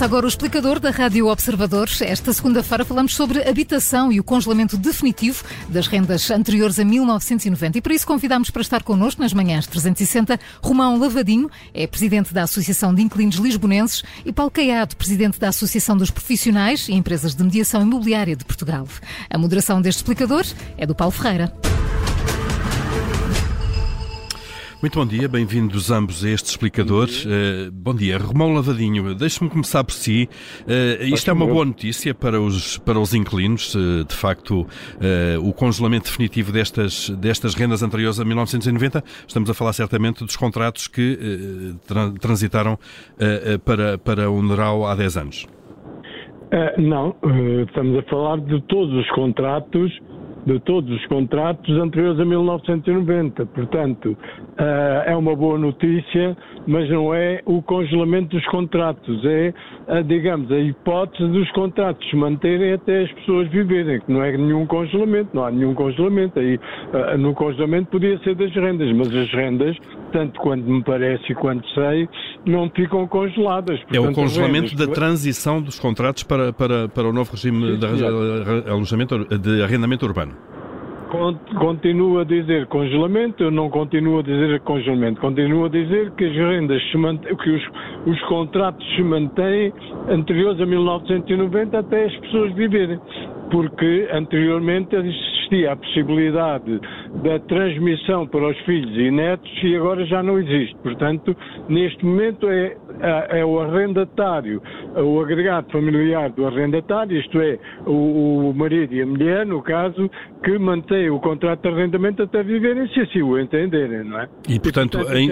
Começa agora o explicador da Rádio Observadores. Esta segunda-feira falamos sobre habitação e o congelamento definitivo das rendas anteriores a 1990. E por isso convidamos para estar connosco nas manhãs 360 Romão Lavadinho, é presidente da Associação de Inquilinos Lisbonenses, e Paulo Caiado, presidente da Associação dos Profissionais e Empresas de Mediação Imobiliária de Portugal. A moderação deste explicador é do Paulo Ferreira. Muito bom dia, bem-vindos ambos a este explicador. Uh, bom dia, Romão Lavadinho, deixe-me começar por si. Uh, isto é uma boa notícia para os, para os inquilinos, uh, de facto, o congelamento definitivo destas, destas rendas anteriores a 1990. Estamos a falar certamente dos contratos que tra transitaram para, para o NERAU há 10 anos. não, estamos a falar de todos os contratos de todos os contratos anteriores a 1990. Portanto, uh, é uma boa notícia, mas não é o congelamento dos contratos, é, digamos, a hipótese dos contratos se manterem até as pessoas viverem, que não é nenhum congelamento, não há nenhum congelamento. Aí, uh, no congelamento podia ser das rendas, mas as rendas, tanto quanto me parece e quanto sei, não ficam congeladas. Portanto, é o congelamento rendas... da transição dos contratos para, para, para o novo regime de, alojamento, de arrendamento urbano. Continuo a dizer congelamento, eu não continuo a dizer congelamento, continuo a dizer que as rendas se mantêm, que os, os contratos se mantêm anteriores a 1990 até as pessoas viverem, porque anteriormente existia a possibilidade da transmissão para os filhos e netos e agora já não existe. Portanto, neste momento é, é, o arrendatário, o agregado familiar do arrendatário, isto é, o, o marido e a mulher, no caso, que mantém o contrato de arrendamento até viverem, se assim o entenderem, não é? E, portanto, e, portanto em,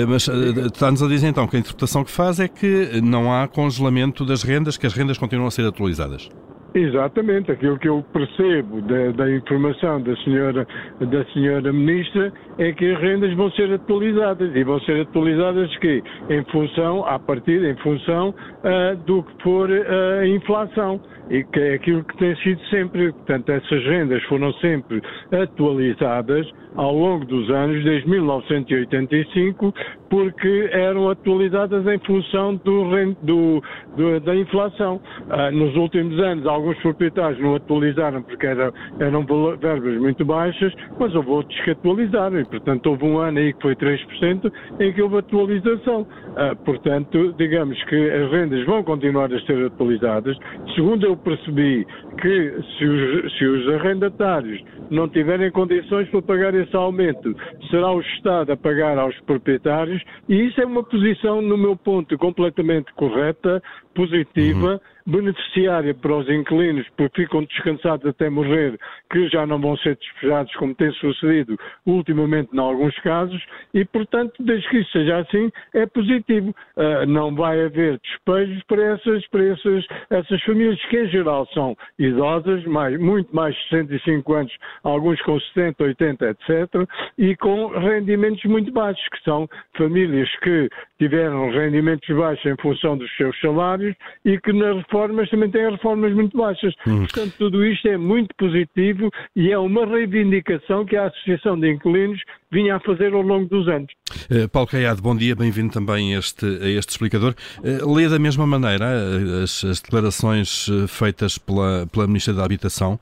é mas eh, está-nos a dizer então que a interpretação que faz é que não há congelamento das rendas, que as rendas continuam a ser atualizadas. Exatamente, aquilo que eu percebo da, da, informação da senhora, da senhora Ministra é que as rendas vão ser atualizadas e vão ser atualizadas que? Em função, a partir em função uh, do que for uh, a inflação e que é aquilo que tem sido sempre. Portanto, essas rendas foram sempre atualizadas ao longo dos anos, desde 1985, porque eram atualizadas em função do, do, do, da inflação. Ah, nos últimos anos, alguns proprietários não atualizaram porque era, eram verbas muito baixas, mas houve outros que atualizaram e, portanto, houve um ano aí que foi 3% em que houve atualização. Ah, portanto, digamos que as rendas vão continuar a ser atualizadas. Segundo eu percebi que se os, se os arrendatários não tiverem condições para pagar esse aumento, será o Estado a pagar aos proprietários, e isso é uma posição, no meu ponto, completamente correta, positiva. Uhum beneficiária para os inquilinos, porque ficam descansados até morrer, que já não vão ser despejados, como tem sucedido ultimamente em alguns casos, e, portanto, desde que isso seja assim, é positivo. Uh, não vai haver despejos para essas, para essas, essas famílias, que em geral são idosas, mais, muito mais de 65 anos, alguns com 70, 80, etc., e com rendimentos muito baixos, que são famílias que tiveram rendimentos baixos em função dos seus salários e que na reformas também têm reformas muito baixas. Hum. Portanto, tudo isto é muito positivo e é uma reivindicação que a Associação de Inquilinos vinha a fazer ao longo dos anos. Uh, Paulo Caiado, bom dia, bem-vindo também a este, a este explicador. Uh, lê da mesma maneira uh, as, as, declarações feitas pela, pela Ministra da Habitação?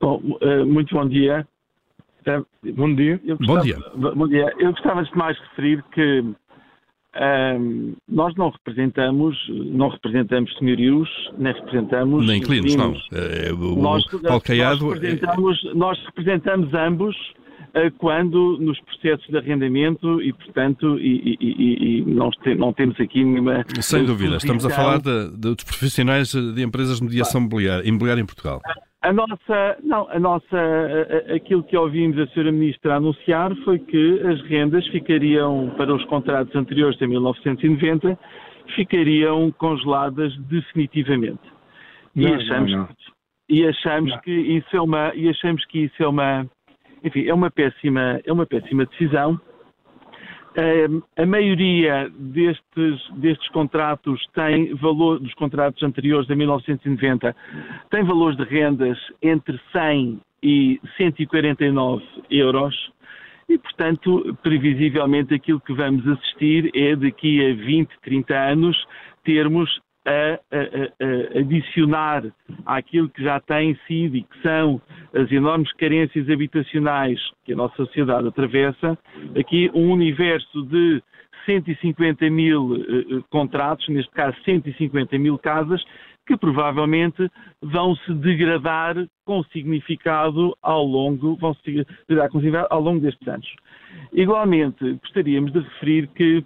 Bom, muito bom dia. Bom dia. Gostava, bom dia. Bom dia. Eu gostava de mais referir que um, nós não representamos, não representamos senhorios, nem representamos. Nem inquilinos, não. É, o, nós, Paulo Caiado... nós, representamos, nós representamos ambos uh, quando nos processos de arrendamento e, portanto, e, e, e não, não, temos aqui nenhuma. Sem dúvida, estamos a falar de, de, dos profissionais de empresas de mediação imobiliária, imobiliária em Portugal. A nossa, não, a nossa, aquilo que ouvimos a Sra. Ministra anunciar foi que as rendas ficariam, para os contratos anteriores a 1990, ficariam congeladas definitivamente. E não, achamos, não, não. E achamos que isso é uma, e achamos que isso é uma, enfim, é uma péssima, é uma péssima decisão a maioria destes, destes contratos tem valor, dos contratos anteriores a 1990, tem valores de rendas entre 100 e 149 euros e, portanto, previsivelmente aquilo que vamos assistir é daqui a 20, 30 anos termos a, a, a, adicionar àquilo que já tem sido e que são as enormes carências habitacionais que a nossa sociedade atravessa, aqui um universo de 150 mil uh, contratos, neste caso 150 mil casas, que provavelmente vão se degradar com significado ao longo, vão se degradar com significado ao longo destes anos. Igualmente, gostaríamos de referir que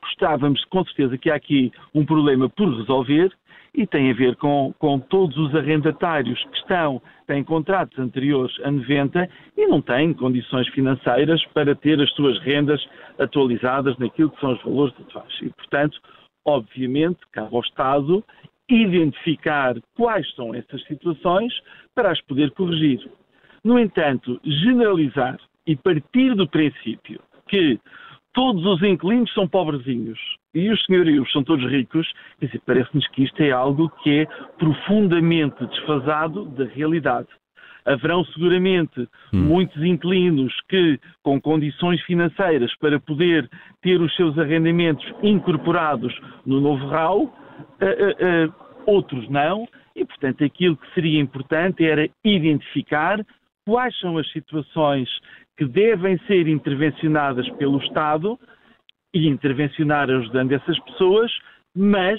gostávamos com certeza que há aqui um problema por resolver e tem a ver com, com todos os arrendatários que estão, têm contratos anteriores a 90 e não têm condições financeiras para ter as suas rendas atualizadas naquilo que são os valores faixa. E, portanto, obviamente, cabe ao Estado identificar quais são essas situações para as poder corrigir. No entanto, generalizar e partir do princípio que todos os inquilinos são pobrezinhos e os senhorios são todos ricos, parece-nos que isto é algo que é profundamente desfasado da realidade. Haverão seguramente hum. muitos inquilinos que, com condições financeiras para poder ter os seus arrendamentos incorporados no novo RAU, uh, uh, uh, outros não, e portanto aquilo que seria importante era identificar quais são as situações que devem ser intervencionadas pelo Estado e intervencionar ajudando essas pessoas, mas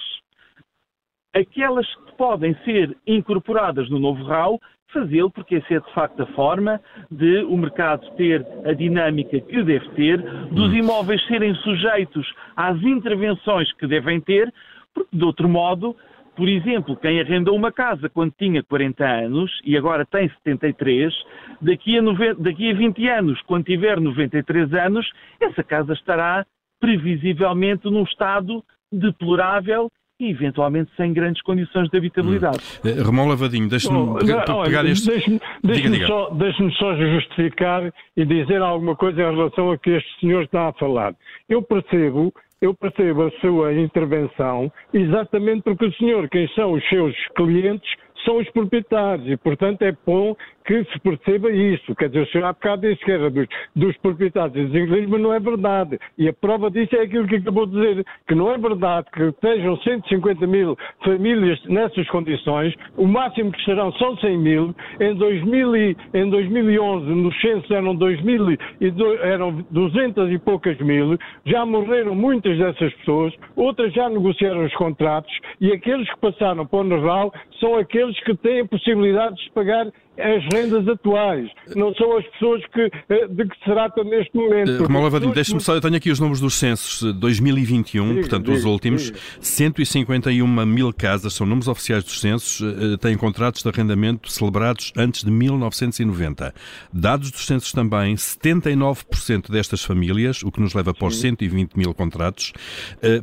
aquelas que podem ser incorporadas no novo RAU, fazê-lo, porque essa é de facto a forma de o mercado ter a dinâmica que deve ter, dos imóveis serem sujeitos às intervenções que devem ter, porque de outro modo por exemplo, quem arrendou uma casa quando tinha 40 anos e agora tem 73, daqui a, 90, daqui a 20 anos, quando tiver 93 anos, essa casa estará previsivelmente num estado deplorável e eventualmente sem grandes condições de habitabilidade. Hum. Ramon Lavadinho, deixe-me oh, pegar este... Deixe-me deixe só, deixe só justificar e dizer alguma coisa em relação a que este senhor está a falar. Eu percebo eu percebo a sua intervenção exatamente porque o senhor, quem são os seus clientes, são os proprietários e, portanto, é bom que se perceba isso. Quer dizer, o senhor há bocado disse que era dos, dos proprietários dos inquilinos, mas não é verdade. E a prova disso é aquilo que acabou de dizer, que não é verdade que estejam 150 mil famílias nessas condições, o máximo que serão são 100 mil. Em, 2000 e, em 2011, nos censos eram, 2000 e do, eram 200 e poucas mil, já morreram muitas dessas pessoas, outras já negociaram os contratos e aqueles que passaram para o Naval são aqueles que têm a possibilidade de pagar as rendas atuais, não são as pessoas que, eh, de que se trata neste momento. Uh, Romão Lavadinho, deixe-me só, eu tenho aqui os números dos censos de 2021, diga, portanto diga, os últimos, diga. 151 mil casas, são números oficiais dos censos, uh, têm contratos de arrendamento celebrados antes de 1990. Dados dos censos também, 79% destas famílias, o que nos leva para os 120 mil contratos,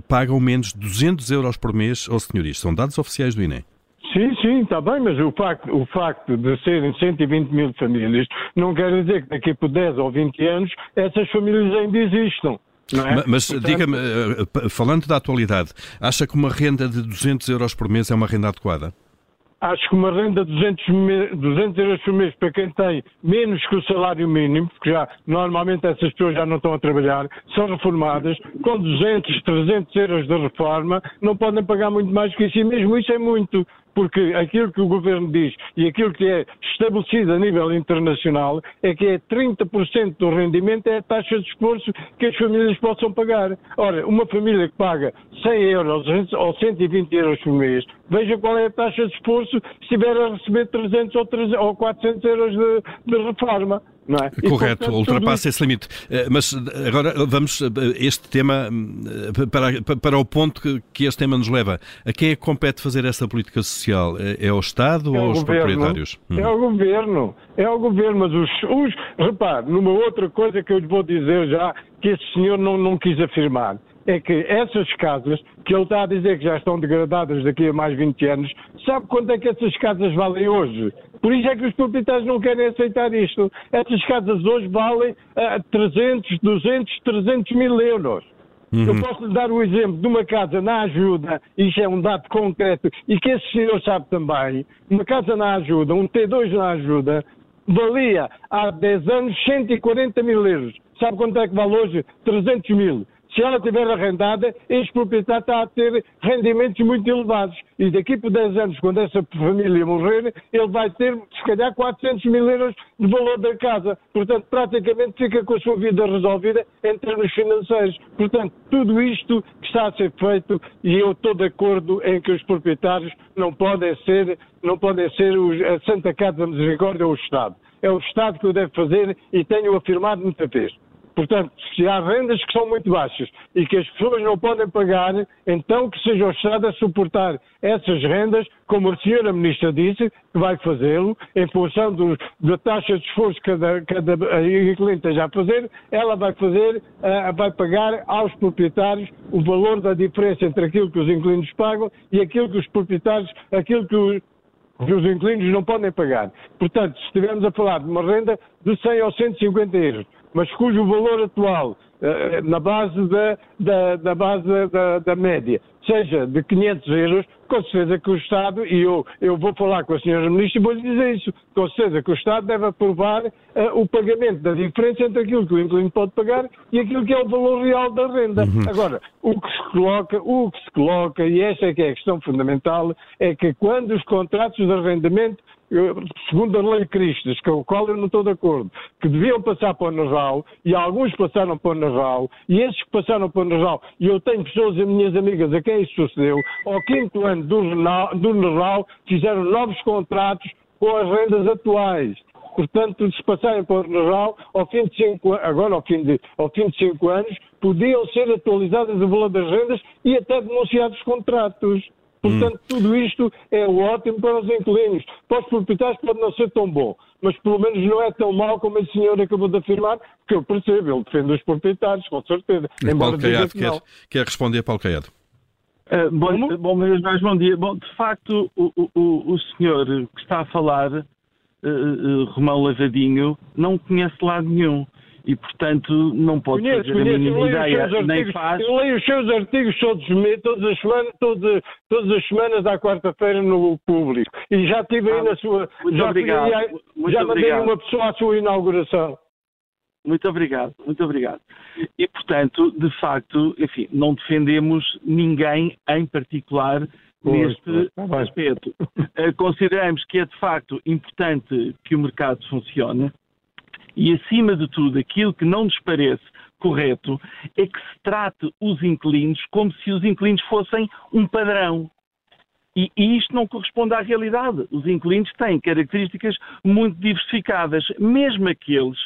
pagam menos de 200 euros por mês aos senhorias. São dados oficiais do INE. Sim, sim, está bem, mas o facto, o facto de serem 120 mil famílias não quer dizer que daqui por 10 ou 20 anos essas famílias ainda existam. É? Mas Portanto... diga-me, eh, falando da atualidade, acha que uma renda de 200 euros por mês é uma renda adequada? Acho que uma renda de 200, 200 euros por mês para quem tem menos que o salário mínimo, porque já normalmente essas pessoas já não estão a trabalhar, são reformadas, com 200, 300 euros de reforma, não podem pagar muito mais que isso, e mesmo isso é muito porque aquilo que o governo diz e aquilo que é estabelecido a nível internacional é que é 30% do rendimento é a taxa de esforço que as famílias possam pagar. Ora, uma família que paga 100 euros ou 120 euros por mês, veja qual é a taxa de esforço se estiver a receber 300 ou, 300, ou 400 euros de, de reforma. É? Correto, portanto, ultrapassa esse limite. Eh, mas agora vamos, eh, este tema, eh, para, para o ponto que, que este tema nos leva. A quem é que compete fazer essa política social? É ao Estado é ou aos governo, proprietários? É ao governo, é ao governo, mas os, os, repare, numa outra coisa que eu lhe vou dizer já, que esse senhor não, não quis afirmar é que essas casas, que ele está a dizer que já estão degradadas daqui a mais 20 anos, sabe quanto é que essas casas valem hoje? Por isso é que os proprietários não querem aceitar isto. Essas casas hoje valem uh, 300, 200, 300 mil euros. Uhum. Eu posso lhe dar o exemplo de uma casa na ajuda, isto é um dado concreto, e que esse senhor sabe também, uma casa na ajuda, um T2 na ajuda, valia há 10 anos 140 mil euros. Sabe quanto é que vale hoje? 300 mil. Se ela estiver arrendada, este proprietário está a ter rendimentos muito elevados. E daqui por 10 anos, quando essa família morrer, ele vai ter, se calhar, 400 mil euros de valor da casa. Portanto, praticamente fica com a sua vida resolvida em termos financeiros. Portanto, tudo isto está a ser feito, e eu estou de acordo em que os proprietários não podem ser, não podem ser a Santa Casa da Misericórdia ou o Estado. É o Estado que o deve fazer e tenho afirmado muita vez. Portanto, se há rendas que são muito baixas e que as pessoas não podem pagar, então que seja o Estado a suportar essas rendas, como a senhora Ministra disse, que vai fazê-lo, em função do, da taxa de esforço que cada, cada cliente esteja a fazer, ela vai fazer, uh, vai pagar aos proprietários o valor da diferença entre aquilo que os inquilinos pagam e aquilo que os proprietários, aquilo que os, que os inquilinos não podem pagar. Portanto, se estivermos a falar de uma renda de 100 ou 150 euros, mas cujo valor atual, eh, na base da, da, da base da, da, média, seja de 500 euros, com certeza que o Estado, e eu, eu vou falar com a senhora Ministra e vou-lhe dizer isso, com certeza que o Estado deve aprovar uh, o pagamento da diferença entre aquilo que o inquilino pode pagar e aquilo que é o valor real da renda. Uhum. Agora, o que se coloca, o que se coloca, e essa é que é a questão fundamental, é que quando os contratos de arrendamento segundo a lei Cristas, com o qual eu não estou de acordo, que deviam passar para o Nasal, e alguns passaram para o Nasal, e esses que passaram para o Nasal, e eu tenho pessoas, minhas amigas, a quem isso sucedeu, ao quinto ano do, Nasal, fizeram novos contratos com as rendas atuais. Portanto, se passarem para o Nasal, ao fim de cinco, agora ao fim de, ao fim de cinco anos, podiam ser atualizadas o valor das rendas e até denunciados contratos. Portanto, hum. tudo isto é ótimo para os inquilinos. Para os proprietários pode não ser tão bom, mas pelo menos não é tão mau como esse senhor acabou de afirmar, que eu percebo, ele defende os proprietários, com certeza. Embora Paulo Caiado que quer, quer responder, Paulo Caiado. Uh, bom, bom, mais bom dia. Bom, de facto, o, o, o senhor que está a falar, uh, uh, Romão Lavadinho, não conhece lado nenhum e, portanto, não pode conheço, fazer conheço, a mínima ideia, artigos, nem faz. Eu leio os seus artigos todos, todas, as semanas, todas, todas as semanas à quarta-feira no público. E já estive aí ah, na sua. Muito já obrigado. Muito já mandei obrigado. uma pessoa à sua inauguração. Muito obrigado, muito obrigado. E, portanto, de facto, enfim, não defendemos ninguém em particular pois, neste pois, tá aspecto. Eh, consideramos que é, de facto, importante que o mercado funcione e, acima de tudo, aquilo que não nos parece correto é que se trate os inquilinos como se os inquilinos fossem um padrão. E, e, isto não corresponde à realidade. Os inquilinos têm características muito diversificadas, mesmo aqueles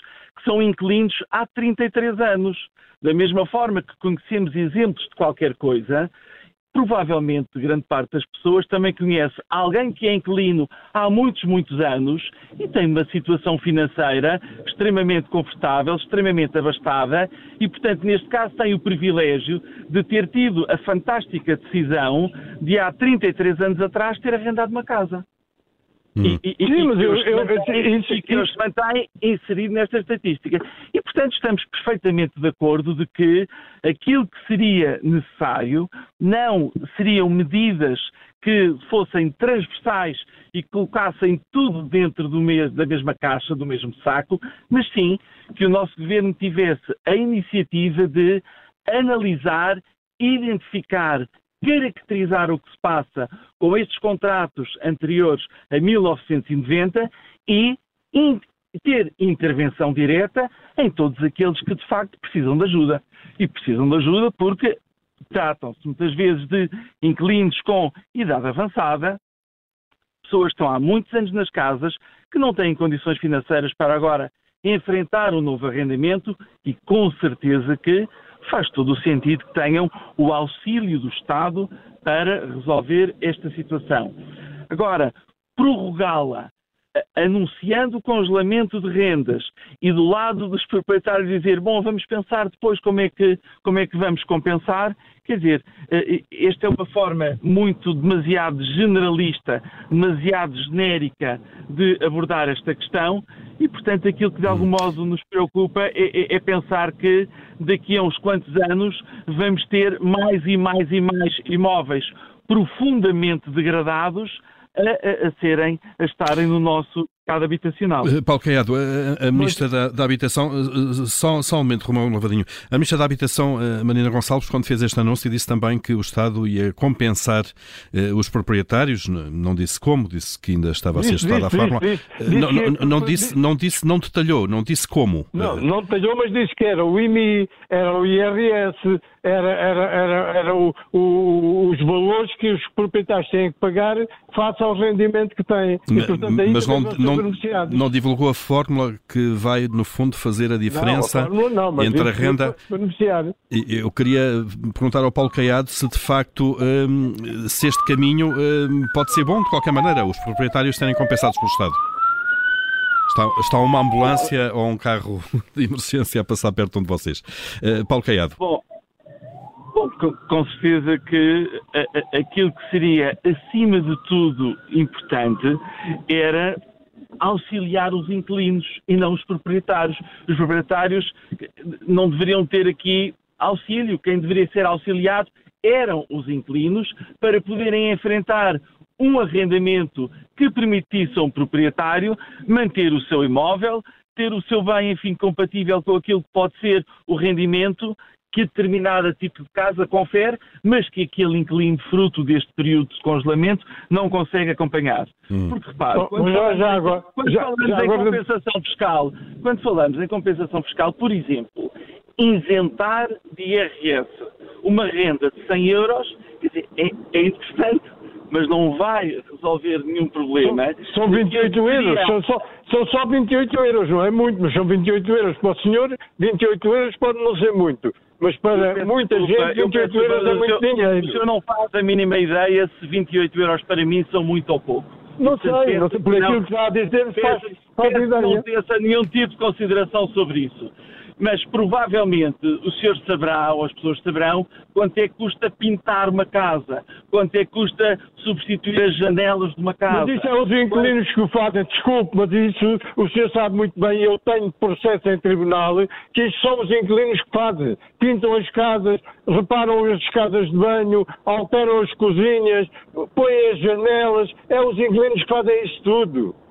que são inquilinos há 33 anos. Da mesma forma que conhecemos exemplos de qualquer coisa, provavelmente grande parte das pessoas também conhece alguém que é inquilino há muitos, muitos anos e tem uma situação financeira extremamente confortável, extremamente abastada e, portanto, neste caso tem o privilégio de ter tido a fantástica decisão de há 33 anos atrás ter arrendado uma casa. Hum. E, e, Sim, mas eu, eu, eu, que nos mantém inserido nesta estatística. E, portanto, estamos perfeitamente de acordo de que aquilo que seria necessário não seriam medidas que fossem transversais e colocassem tudo dentro mesmo, da mesma caixa, do mesmo saco, mas sim que o nosso governo tivesse a iniciativa de analisar, identificar caracterizar o que se passa com estes contratos anteriores a 1990 e ter intervenção direta em todos aqueles que de facto precisam de ajuda. E precisam de ajuda porque tratam-se muitas vezes de inquilinos com idade avançada, pessoas que estão há muitos anos nas casas, que não têm condições financeiras para agora enfrentar um novo arrendamento e com certeza que faz todo o sentido que tenham o auxílio do Estado para resolver esta situação. Agora, prorrogá-la anunciando o congelamento de rendas e do lado dos proprietários dizer, bom, vamos pensar depois como é que, como é que vamos compensar, quer dizer, eh, esta é uma forma muito demasiado generalista, demasiado genérica de abordar esta questão e, portanto, aquilo que de algum modo nos preocupa é, é, é pensar que daqui a uns quantos anos vamos ter mais e mais e mais imóveis profundamente degradados a, a, a serem, a estarem no nosso mercado habitacional. Uh, Paulo Caiado, a, a Ministra da, da, Habitação, só, só um momento, Romão Lavadinho, a Ministra da Habitação, Marina Gonçalves, quando fez este anúncio, disse também que o Estado ia compensar os proprietários, não disse como, disse que ainda estava a ser estudada a fórmula. Não, não, não, disse, não disse, não detalhou, não disse como. Não, não detalhou, mas disse que era o IMI, era o IRS, era, era, era, era o, o, os valores que os proprietários têm que pagar face ao rendimento que têm. E, portanto, mas não, não, não, divulgou a fórmula que vai, no fundo, fazer a diferença não, a não, entre a renda. Eu queria perguntar ao Paulo Caiado se de facto hum, se este caminho hum, pode ser bom de qualquer maneira, os proprietários serem compensados pelo Estado. Está, está uma ambulância ou um carro de emergência a passar perto de vocês. Uh, Paulo Caiado. Bom, Bom, com certeza que aquilo que seria, acima de tudo, importante era auxiliar os inquilinos e não os proprietários. Os proprietários não deveriam ter aqui auxílio, quem deveria ser auxiliado eram os inquilinos para poderem enfrentar um arrendamento que permitisse a um proprietário manter o seu imóvel, ter o seu bem, enfim, compatível com aquilo que pode ser o rendimento que determinado tipo de casa confere, mas que aquele inquilino, fruto deste período de congelamento, não consegue acompanhar. Hum. Porque repare, quando, falamos, já, agora, quando já, falamos já, em agora... compensação fiscal, quando falamos em compensação fiscal, por exemplo, isentar de IRS uma renda de 100 euros, quer dizer, é, é interessante, mas não vai resolver nenhum problema. São, são 28 euros, são só, são só 28 euros, não é muito, mas são 28 euros para o senhor, 28 euros pode não ser muito. Mas para muita desculpa, gente, 28 euros é muito dinheiro. O senhor não faz a mínima ideia se 28 euros para mim são muito ou pouco. Não sei, pensa, não sei, por aquilo não, que está a dizer, faz, faz ideia. Não pensa nenhum tipo de consideração sobre isso mas provavelmente o senhor saberá, ou as pessoas saberão, quanto é que custa pintar uma casa, quanto é que custa substituir as janelas de uma casa. Mas isso é os inquilinos que o fazem, desculpe, mas isso o senhor sabe muito bem, eu tenho processo em tribunal, que isso são os inquilinos que fazem. Pintam as casas, reparam as casas de banho, alteram as cozinhas, põem as janelas, é os inquilinos que fazem isso tudo.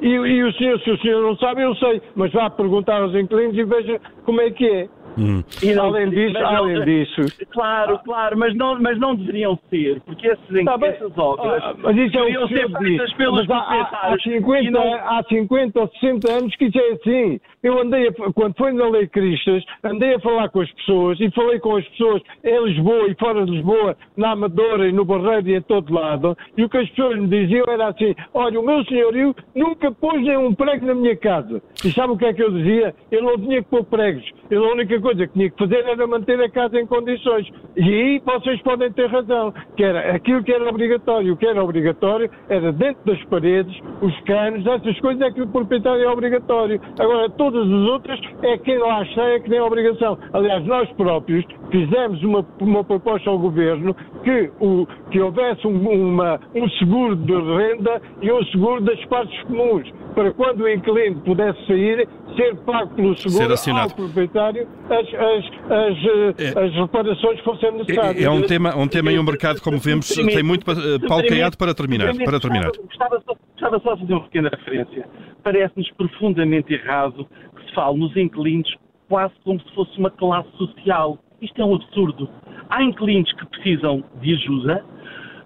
E, e o senhor, se o senhor não sabe, eu sei, mas vá perguntar aos inquilinos e veja como é que é. Hum. E não, além disso, não, além disso. Claro, claro, mas não, mas não deveriam ser, porque esses, tá essas obras ah, mas isso é o que ser feitas pelos mas há, há, 50, não... há 50 ou 60 anos que isso é assim. Eu andei, a, quando foi na Lei Cristas, andei a falar com as pessoas e falei com as pessoas em Lisboa e fora de Lisboa, na Amadora e no Barreiro e em todo lado, e o que as pessoas me diziam era assim: olha, o meu senhorio nunca pôs nenhum prego na minha casa. E sabe o que é que eu dizia? Eu não tinha que pôr pregos. Eu, a única coisa que tinha que fazer era manter a casa em condições. E aí vocês podem ter razão, que era aquilo que era obrigatório. O que era obrigatório era dentro das paredes, os canos, essas coisas é que o proprietário é obrigatório. Agora, todas as outras é quem lá está é que tem obrigação. Aliás, nós próprios fizemos uma, uma proposta ao Governo que, o, que houvesse um, uma, um seguro de renda e um seguro das partes comuns, para quando o inquilino pudesse sair, ser pago pelo seguro ao proprietário as, as, as, é, as reparações que fossem necessárias. É, é um tema, um tema e um mercado, como vemos, tem muito Paulo Caiado para terminar. Para terminar. Gostava, só, gostava só de fazer uma pequena referência. Parece-nos profundamente errado que se fale nos inquilinos quase como se fosse uma classe social. Isto é um absurdo. Há inquilinos que precisam de ajuda,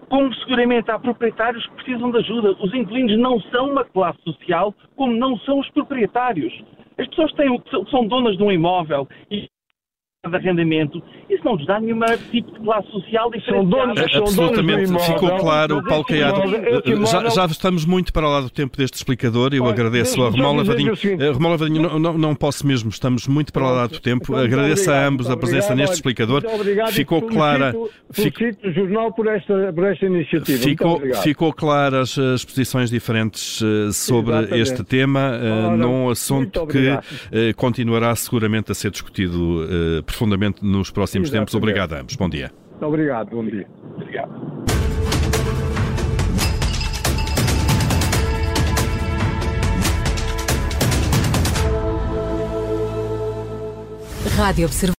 como seguramente há proprietários que precisam de ajuda. Os inquilinos não são uma classe social, como não são os proprietários. As pessoas têm, são donas de um imóvel e de arrendamento, isso não nos dá nenhum tipo de classe social diferente. São donos, são Absolutamente, donos ficou claro, Paulo Caiado. Já, já, estamos muito para lá do tempo deste explicador. Eu agradeço a Romão Lavadinho. Eh, Romão Lavadinho, não, não, não, posso mesmo, estamos muito para lá do tempo. Agradeço a ambos a presença neste explicador. Ficou clara. Felicito o jornal por esta, por esta iniciativa. Ficou, ficou claras as posições diferentes eh, sobre Exatamente. este tema, uh, num assunto que uh, continuará seguramente a ser discutido profundamente nos próximos Exatamente. tempos. Obrigado a ambos. Bom dia. Obrigado, bom dia. Obrigado. Rádio Observador.